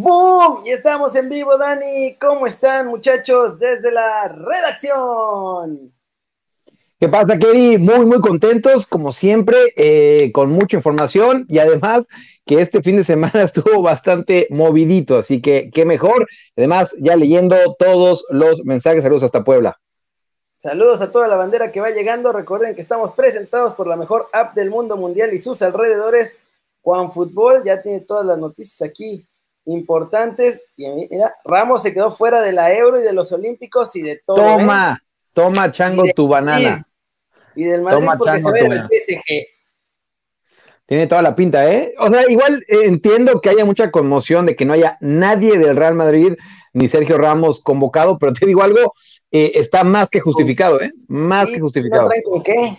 ¡Boom! Y estamos en vivo, Dani. ¿Cómo están, muchachos, desde la redacción? ¿Qué pasa, Kerry? Muy, muy contentos, como siempre, eh, con mucha información y además que este fin de semana estuvo bastante movidito, así que qué mejor. Además, ya leyendo todos los mensajes, saludos hasta Puebla. Saludos a toda la bandera que va llegando. Recuerden que estamos presentados por la mejor app del mundo mundial y sus alrededores. Juan Fútbol ya tiene todas las noticias aquí importantes. Y mira, Ramos se quedó fuera de la Euro y de los Olímpicos y de todo. Toma, ¿eh? toma, chango, tu banana. Y, del Madrid porque se ve en el PSG. Tiene toda la pinta, ¿eh? O sea, igual eh, entiendo que haya mucha conmoción de que no haya nadie del Real Madrid ni Sergio Ramos convocado, pero te digo algo, eh, está más que justificado, ¿eh? Más que justificado. ¿No qué?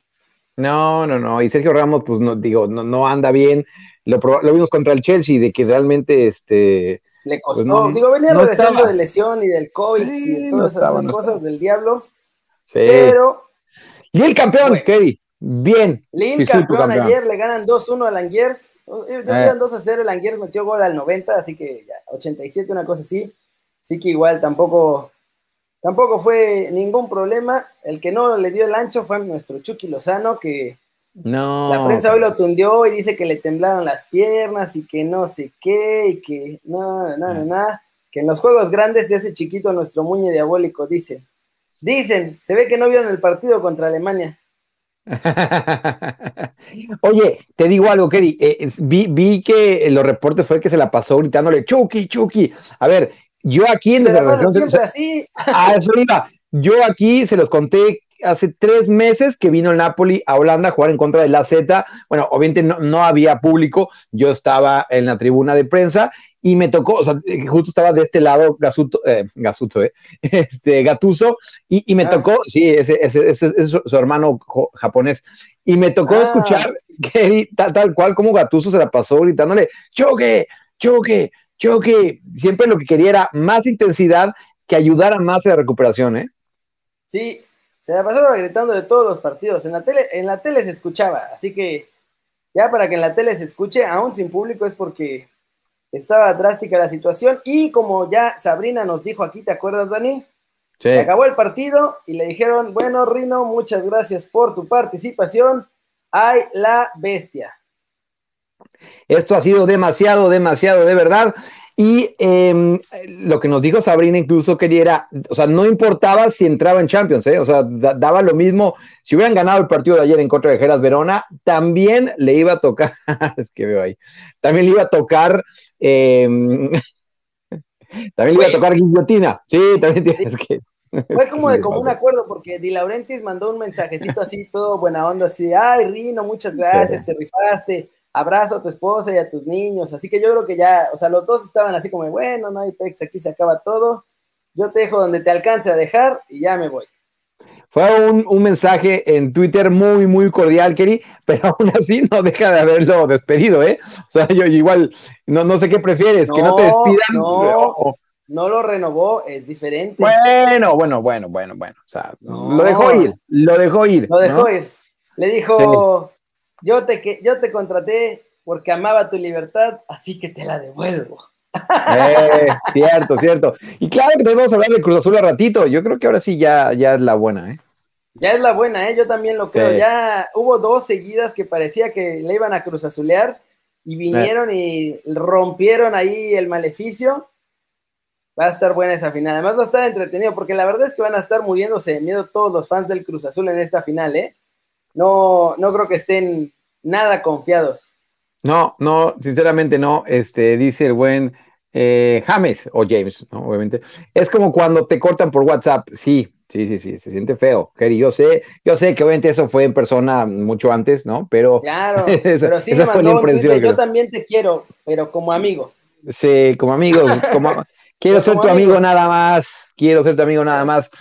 No, no, no. Y Sergio Ramos, pues no, digo, no, no anda bien lo, vimos contra el Chelsea, de que realmente este. Le pues costó, digo, venía regresando de lesión y del COVID y de todas esas cosas del diablo. Sí. Pero. El campeón, Kevin. Bien. Lille campeón, ayer, le ganan 2-1 al Langiers. Eh. 2-0, el Langiers metió gol al 90, así que ya, 87, una cosa así. Así que igual tampoco, tampoco fue ningún problema. El que no le dio el ancho fue nuestro Chucky Lozano, que no. La prensa hoy lo tundió y dice que le temblaron las piernas y que no sé qué, y que no, no, no, no, que en los juegos grandes se hace chiquito nuestro muñe diabólico, dicen. Dicen, se ve que no vieron el partido contra Alemania. Oye, te digo algo, Kerry. Eh, vi, vi, que los reportes fue que se la pasó gritándole Chucky, Chucky. A ver, yo aquí en se la siempre así. A eso iba. Yo aquí se los conté hace tres meses que vino el Napoli a Holanda a jugar en contra de la Z. Bueno, obviamente no, había público, yo estaba en la tribuna de prensa y me tocó, o sea, justo estaba de este lado Gasuto, eh, Gasuto, eh, este, Gatuso, y, me ah. tocó, sí, ese, ese, es su, hermano japonés, y me tocó ah. escuchar que tal, tal cual como Gatuso se la pasó gritándole, choque, choque, choque, siempre lo que quería era más intensidad que ayudara más a la recuperación, ¿eh? Sí, se la pasaba gritando de todos los partidos. En la tele, en la tele se escuchaba, así que ya para que en la tele se escuche, aún sin público, es porque estaba drástica la situación. Y como ya Sabrina nos dijo aquí, ¿te acuerdas, Dani? Se acabó el partido y le dijeron, bueno, Rino, muchas gracias por tu participación. Hay la bestia. Esto ha sido demasiado, demasiado, de verdad. Y em, lo que nos dijo Sabrina incluso quería o sea, no importaba si entraba en Champions, ¿eh? o sea, daba lo mismo, si hubieran ganado el partido de ayer en contra de Geras Verona, también le iba a tocar, es que veo ahí, también le iba a tocar, em, también le iba a tocar guillotina, sí, también tienes que... Fue como de común acuerdo, porque Di Laurentiis mandó un mensajecito así, todo buena onda, así, ay, Rino, muchas gracias, te rifaste, abrazo a tu esposa y a tus niños. Así que yo creo que ya, o sea, los dos estaban así como, bueno, no hay pex, aquí se acaba todo. Yo te dejo donde te alcance a dejar y ya me voy. Fue un, mensaje en Twitter muy, muy cordial, Keri, pero aún así no deja de haberlo despedido, ¿eh? O sea, yo igual, no, no sé qué prefieres, que no te despidan. No, no lo renovó, es diferente. Bueno, bueno, bueno, bueno, bueno. O sea, lo dejó ir, lo dejó ir. Lo dejó ir. Le dijo, yo te, yo te contraté porque amaba tu libertad, así que te la devuelvo. Eh, cierto, cierto. Y claro que debemos hablar de Cruz Azul a ratito. Yo creo que ahora sí ya, ya es la buena, ¿eh? Ya es la buena, ¿eh? Yo también lo creo. Ya hubo dos seguidas que parecía que le iban a Cruz Azulear y vinieron y rompieron ahí el maleficio. Va a estar buena esa final. Además va a estar entretenido porque la verdad es que van a estar muriéndose de miedo todos los fans del Cruz Azul en esta final, ¿eh? No, no creo que estén nada confiados. No, no, sinceramente no. Este, dice el buen eh, James o James, ¿no? Obviamente. Es como cuando te cortan por WhatsApp. Sí, sí, sí, sí, se siente feo. Kerry, yo sé, yo sé que obviamente eso fue en persona mucho antes, ¿no? Pero. Claro, pero sí le mandó yo también te quiero, pero como amigo. Sí, como amigo, como, quiero ser tu amigo nada más, quiero ser tu amigo nada más.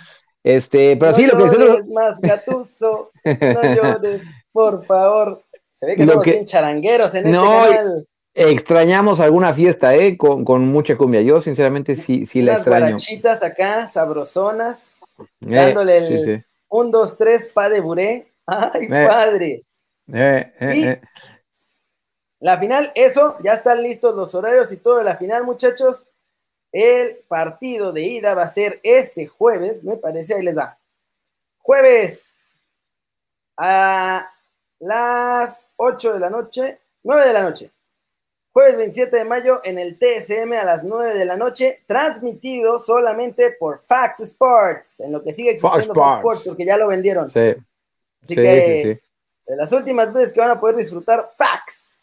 Este, pero sí, lo que es más gatuso, no llores, por favor. Se ve que somos bien charangueros en este canal. Extrañamos alguna fiesta, ¿eh? Con, con, mucha cumbia. Yo, sinceramente, sí, sí la extraño. Unas guarachitas acá, sabrosonas, eh, dándole el un, dos, tres, pa de buré. ¡Ay, eh. padre! Eh, y la final, eso, ya están listos los horarios y todo de la final, muchachos. El partido de ida va a ser este jueves, me parece, ahí les va. Jueves a las 8 de la noche, 9 de la noche. Jueves 27 de mayo en el TSM a las 9 de la noche, transmitido solamente por Fax Sports, en lo que sigue existiendo Fox, Sports, porque ya lo vendieron. Sí. Así que de las últimas veces que van a poder disfrutar Fax.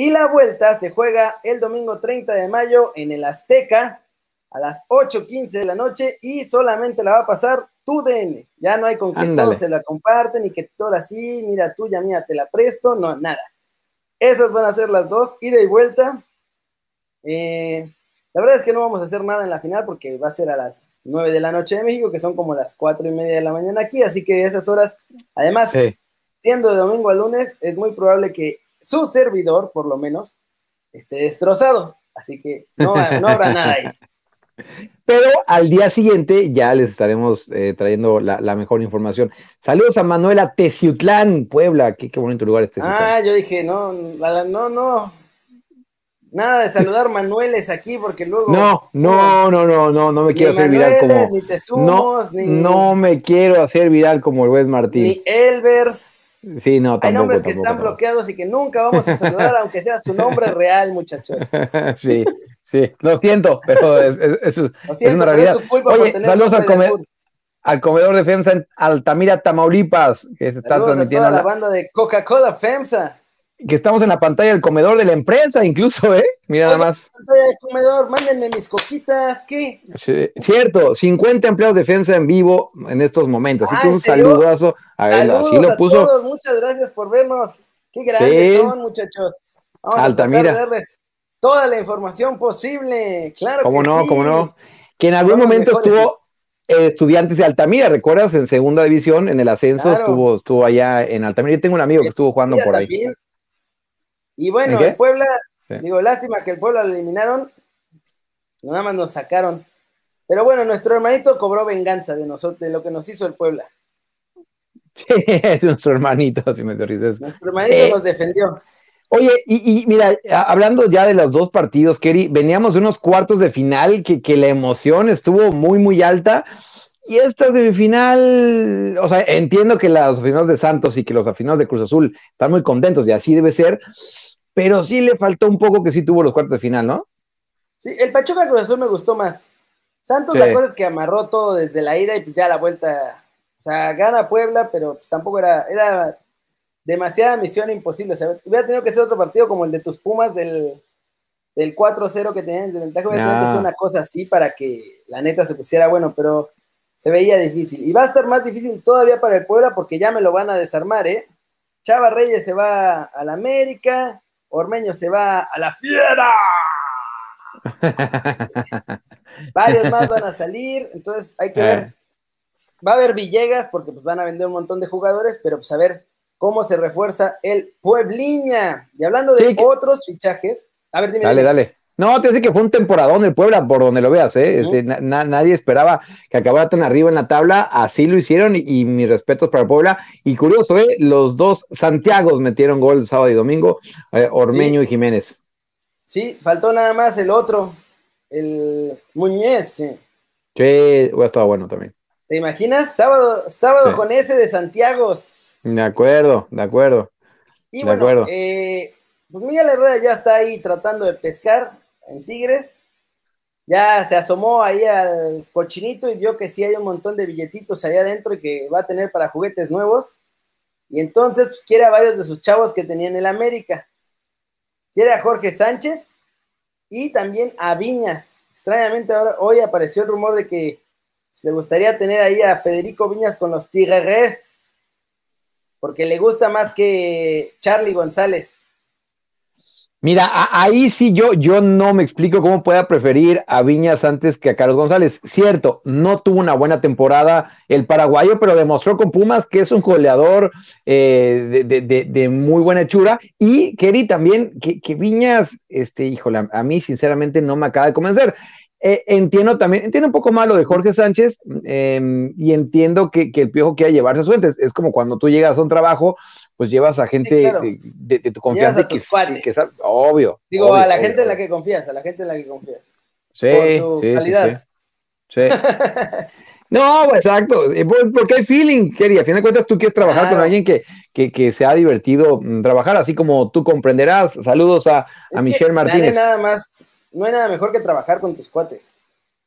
Y la vuelta se juega el domingo 30 de mayo en el Azteca a las 8.15 de la noche y solamente la va a pasar tu DN. Ya no hay con que todos se la comparten y que todo así, mira tuya, mía, te la presto, no, nada. Esas van a ser las dos, ida y vuelta. Eh, la verdad es que no vamos a hacer nada en la final porque va a ser a las 9 de la noche de México, que son como las 4 y media de la mañana aquí, así que esas horas, además, siendo de domingo a lunes, es muy probable que su servidor, por lo menos, esté destrozado. Así que no, habrá nada ahí. Pero al día siguiente ya les estaremos eh, trayendo la, mejor información. Saludos a Manuela Teciutlán, Puebla. Qué, qué bonito lugar este. Ah, yo dije, no, no, no. Nada de saludar Manueles aquí porque luego. No, no, no, no, no, no me quiero hacer viral como. Ni te no, no me quiero hacer viral como el Wes Martín. Ni Elvers. Sí, no, tampoco, Hay nombres que están bloqueados y que nunca vamos a saludar, aunque sea su nombre real, muchachos. sí, sí, lo siento, pero es, es, es, una realidad. Oye, saludos al, al, comedor de FEMSA en Altamira, Tamaulipas, que se está transmitiendo. A toda la banda de Coca-Cola FEMSA que estamos en la pantalla del comedor de la empresa, incluso, ¿eh? Mira nada más. Pantalla del comedor, mándenme mis coquitas, ¿qué? cierto, 50 empleados de defensa en vivo en estos momentos. Así ah, que un saludazo a él. Así lo puso. todos, muchas gracias por vernos. Qué grandes son, muchachos. Vamos Altamira. a darles toda la información posible. Claro ¿Cómo que no? sí. ¿Cómo no? Que en algún momento estuvo eh, estudiantes de Altamira, ¿recuerdas? En segunda división, en el ascenso, estuvo, estuvo allá en Altamira. Yo tengo un amigo que estuvo jugando por ahí. Y bueno, el Puebla, digo, lástima que el Puebla lo eliminaron, nada más nos sacaron. Pero bueno, nuestro hermanito cobró venganza de nosotros, de lo que nos hizo el Puebla. Sí, es nuestro hermanito, si me dices. Nuestro hermanito eh, nos defendió. Oye, y, mira, hablando ya de los dos partidos, Kerry, veníamos de unos cuartos de final que, que la emoción estuvo muy, muy alta. Y esta semifinal, o sea, entiendo que los aficionados de Santos y que los aficionados de Cruz Azul están muy contentos y así debe ser, pero sí le faltó un poco que sí tuvo los cuartos de final, ¿no? Sí, el Pachuca Cruz Azul me gustó más. Santos, la cosa es que amarró todo desde la ida y pues ya la vuelta. O sea, gana Puebla, pero pues tampoco era, era demasiada misión imposible. O sea, hubiera tenido que ser otro partido como el de tus Pumas del, del 4-0 que tenían de ventaja. Hubiera tenido que ser una cosa así para que la neta se pusiera bueno, pero se veía difícil. Y va a estar más difícil todavía para el Puebla porque ya me lo van a desarmar, ¿eh? Chava Reyes se va a la América, Ormeño se va a la fiera. Varios más van a salir, entonces hay que ver. Va a haber Villegas porque pues, van a vender un montón de jugadores, pero pues a ver cómo se refuerza el Puebliña. Y hablando de otros fichajes, a ver, dime. Dale, dale. No, te decir que fue un temporadón del Puebla, por donde lo veas, ¿eh? nadie esperaba que acabara tan arriba en la tabla, así lo hicieron y, mis respetos para el Puebla. Y curioso, ¿eh? Los dos Santiagos metieron gol sábado y domingo, eh, Ormeño y Jiménez. Sí, faltó nada más el otro, el Muñez. Sí, sí estado bueno también. ¿Te imaginas? Sábado, sábado con ese de Santiagos. De acuerdo, de acuerdo. Y bueno, acuerdo. Eh, pues Miguel Herrera ya está ahí tratando de pescar en Tigres. Ya se asomó ahí al cochinito y vio que sí hay un montón de billetitos allá adentro y que va a tener para juguetes nuevos. Y entonces, pues quiere a varios de sus chavos que tenían en el América. Quiere a Jorge Sánchez y también a Viñas. Extrañamente, ahora, hoy apareció el rumor de que se gustaría tener ahí a Federico Viñas con los Tigres, porque le gusta más que Charlie González. Mira, ahí sí yo, yo no me explico cómo pueda preferir a Viñas antes que a Carlos González. Cierto, no tuvo una buena temporada el paraguayo, pero demostró con Pumas que es un goleador eh, de, muy buena hechura. Y Kerry también, que, que Viñas, este, híjole, a mí sinceramente no me acaba de convencer. Eh, entiendo también, entiendo un poco más lo de Jorge Sánchez em, y entiendo que, el piojo quiera llevarse a su. Es como cuando tú llegas a un trabajo, pues llevas a gente de, tu confianza. que, que, obvio. Digo, a la gente en la que confías, a la gente en la que confías. por su calidad. Sí. no, exacto, eh, pues, porque hay feeling, Kerry. A fin de cuentas, tú quieres trabajar con alguien que, que, que, se ha divertido mm, trabajar, así como tú comprenderás. Saludos a, a Michelle Martínez. Nada más, no hay nada mejor que trabajar con tus cuates.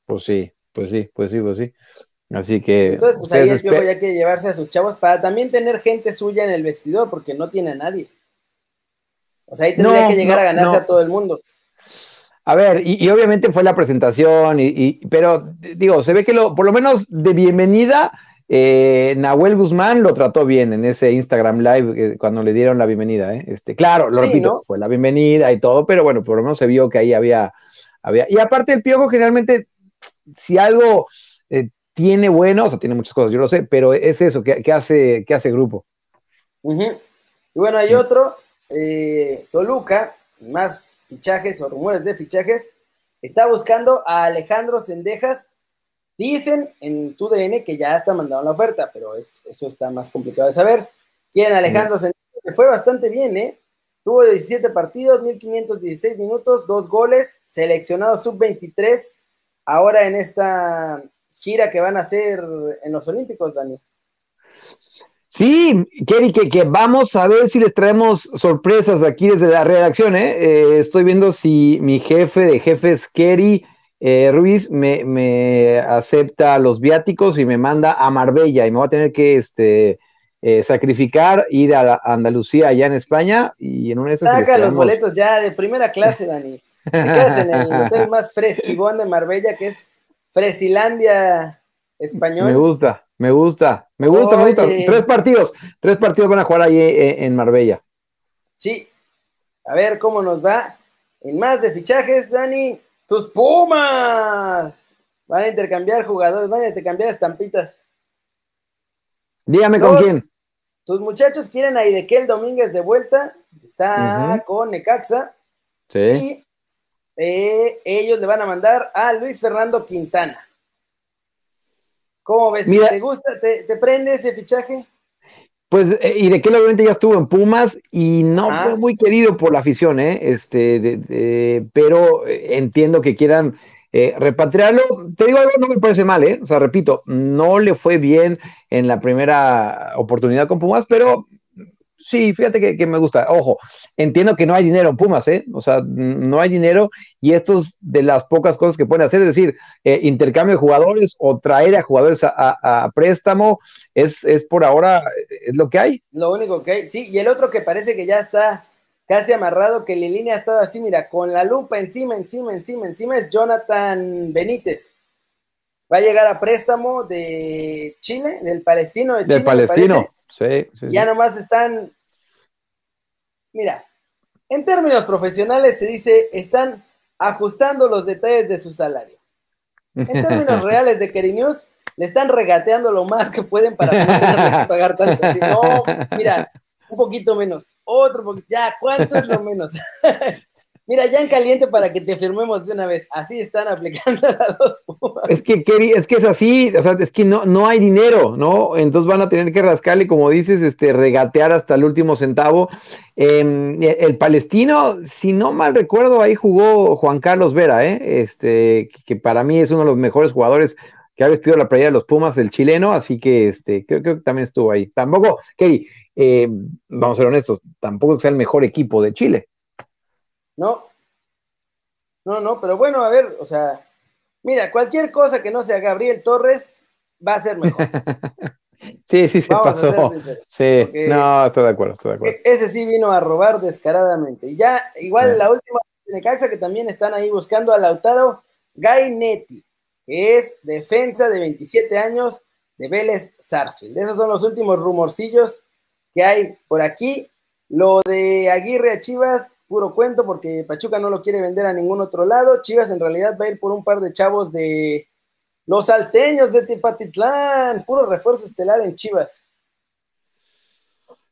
Pues sí, pues sí, pues sí, pues sí. Así que. Entonces, pues ahí el piojo ya quiere llevarse a sus chavos para también tener gente suya en el vestidor, porque no tiene a nadie. O sea, ahí tendría que llegar a ganarse a todo el mundo. A ver, y, obviamente fue la presentación, y, pero digo, se ve que lo, por lo menos de bienvenida, eh, Nahuel Guzmán lo trató bien en ese Instagram Live eh, cuando le dieron la bienvenida. ¿eh? Este, claro, lo repito, fue la bienvenida y todo, pero bueno, por lo menos se vio que ahí había, había. Y aparte el Piojo generalmente, si algo eh, tiene bueno, o sea, tiene muchas cosas, yo lo sé, pero es eso, que, hace, que hace grupo. Y bueno, hay otro, Toluca, más fichajes o rumores de fichajes, está buscando a Alejandro Sendejas. Dicen en tu DN que ya está mandando la oferta, pero es, eso está más complicado de saber. ¿Quién Alejandro? Que fue bastante bien, ¿eh? Tuvo 17 partidos, 1516 minutos, dos goles, seleccionado sub-23, ahora en esta gira que van a hacer en los Olímpicos, Dani. Sí, Kerry, que, vamos a ver si les traemos sorpresas de aquí desde la redacción. ¿eh? eh estoy viendo si mi jefe de jefes, Kerry eh, Ruiz, me, acepta los viáticos y me manda a Marbella y me va a tener que este, eh, sacrificar, ir a, Andalucía allá en España y en una de esas Saca los boletos ya de primera clase, Dani. Te quedas en el hotel más fresquibón de Marbella, que es Fresilandia Español. Me gusta. Me gusta, me gusta, me gusta. Tres partidos, tres partidos van a jugar ahí eh, en Marbella. Sí. A ver cómo nos va. En más de fichajes, Dani, tus Pumas van a intercambiar jugadores, van a intercambiar estampitas. Dígame con quién. Tus muchachos quieren a Idequel Domínguez de vuelta, está con Necaxa. Sí. Y eh, ellos le van a mandar a Luis Fernando Quintana. ¿Cómo ves? ¿Te gusta? ¿Te, prende ese fichaje? Pues, eh, y de que obviamente ya estuvo en Pumas y no fue muy querido por la afición, ¿eh? Este, pero eh, entiendo que quieran eh, repatriarlo. Te digo algo, no me parece mal, ¿eh? O sea, repito, no le fue bien en la primera oportunidad con Pumas, pero Sí, fíjate que, me gusta. Ojo, entiendo que no hay dinero en Pumas, ¿eh? O sea, no hay dinero y esto es de las pocas cosas que pueden hacer, es decir, eh, intercambio de jugadores o traer a jugadores a, préstamo, es, es, por ahora, es lo que hay. Lo único que hay, sí, y el otro que parece que ya está casi amarrado, que línea ha estado así, mira, con la lupa encima, encima, encima, encima, es Jonathan Benítez. Va a llegar a préstamo de Chile, del palestino de Chile. Del palestino. Sí, ya nomás están, mira, en términos profesionales se dice, están ajustando los detalles de su salario. En términos reales de News, le están regateando lo más que pueden para no tener que pagar tanto. no, mira, un poquito menos, otro poquito, ya, ¿cuánto es lo menos? Mira, ya en caliente para que te firmemos de una vez. Así están aplicando a los Pumas. Es que, es que es así, o sea, es que no, no hay dinero, ¿no? Entonces van a tener que rascarle, como dices, este, regatear hasta el último centavo. Em, el palestino, si no mal recuerdo, ahí jugó Juan Carlos Vera, ¿eh? Este, que para mí es uno de los mejores jugadores que ha vestido la playa de los Pumas, el chileno, así que este, creo, que también estuvo ahí. Tampoco, Kerry, eh, vamos a ser honestos, tampoco sea el mejor equipo de Chile. No. No, no, pero bueno, a ver, o sea, mira, cualquier cosa que no sea Gabriel Torres va a ser mejor. sí, sí, se pasó. Sí, no, estoy de acuerdo, estoy de acuerdo. E-, ese sí vino a robar descaradamente. Y ya, igual la última de Caxa que también están ahí buscando a Lautaro Gainetti, que es defensa de 27 años de Vélez Sarsfield. Esos son los últimos rumorcillos que hay por aquí. Lo de Aguirre a Chivas, puro cuento porque Pachuca no lo quiere vender a ningún otro lado. Chivas en realidad va a ir por un par de chavos de los salteños de Tepatitlán, puro refuerzo estelar en Chivas.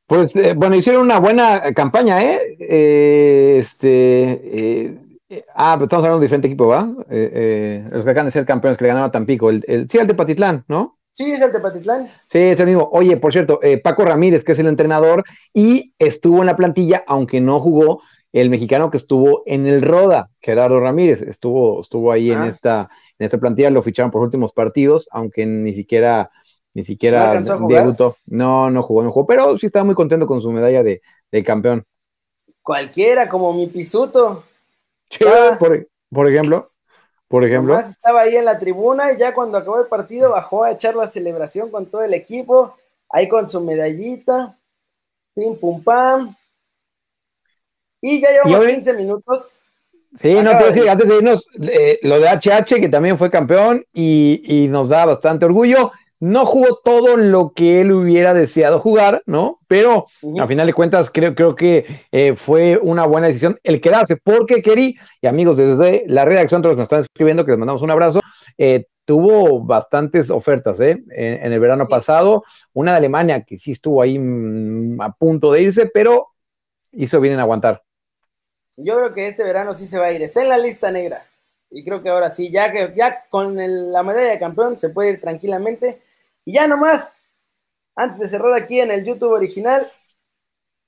Pues eh, bueno, hicieron una buena campaña, ¿eh? eh este, eh, ah, pero estamos hablando de diferente equipo, ¿va? los que acaban de ser campeones que le ganaron a Tampico. El, el, sí, el Tepatitlán, ¿no? Sí, es el Tepatitlán. Sí, es el mismo. Oye, por cierto, Paco Ramírez, que es el entrenador, y estuvo en la plantilla, aunque no jugó, el mexicano que estuvo en el Roda, Gerardo Ramírez, estuvo, estuvo ahí en, ah. esta, en esta plantilla, lo ficharon por los últimos partidos, aunque ni siquiera, ni siquiera ¿No debutó. No, no jugó, no jugó, pero sí estaba muy contento con su medalla de, campeón. Cualquiera, como mi pisuto. por, por ejemplo. Por ejemplo. estaba ahí en la tribuna y ya cuando acabó el partido bajó a echar la celebración con todo el equipo, ahí con su medallita, pim pum pam, y ya llevamos 15 minutos. Sí, no, quiero decir, antes de irnos, eh, lo de HH, que también fue campeón y, nos da bastante orgullo. No jugó todo lo que él hubiera deseado jugar, ¿no? Pero a final de cuentas creo, creo que eh, fue una buena decisión el quedarse, porque Kerry, y amigos desde la redacción, todos los que nos están escribiendo, que les mandamos un abrazo, eh, tuvo bastantes ofertas ¿eh? en, el verano pasado. Una de Alemania que sí estuvo ahí mm, a punto de irse, pero hizo bien en aguantar. Yo creo que este verano sí se va a ir. Está en la lista negra. Y creo que ahora sí, ya que ya con la medalla de campeón se puede ir tranquilamente. Y ya nomás, antes de cerrar aquí en el YouTube original,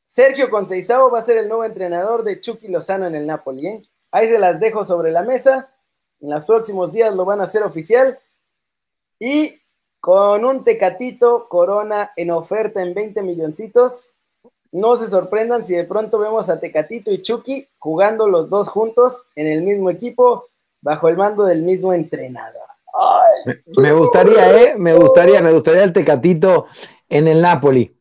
Sergio Conceizao va a ser el nuevo entrenador de Chucky Lozano en el Napoli. ¿eh? Ahí se las dejo sobre la mesa. En los próximos días lo van a hacer oficial. Y con un tecatito Corona en oferta en 20 milloncitos, no se sorprendan si de pronto vemos a Tecatito y Chucky jugando los dos juntos en el mismo equipo, bajo el mando del mismo entrenador. me, gustaría, ¿eh? Me gustaría, me gustaría el Tecatito en el Napoli.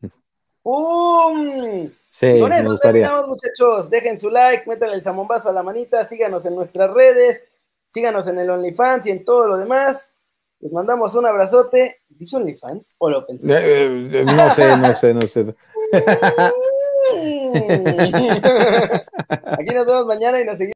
¡Pum! Sí, Con eso terminamos, muchachos. Dejen su like, métanle el zamombazo a la manita, síganos en nuestras redes, síganos en el OnlyFans y en todo lo demás. Les mandamos un abrazote. ¿Dice OnlyFans o lo pensé? Eh, eh, no sé, no sé, no sé. Aquí nos vemos mañana y nos seguimos.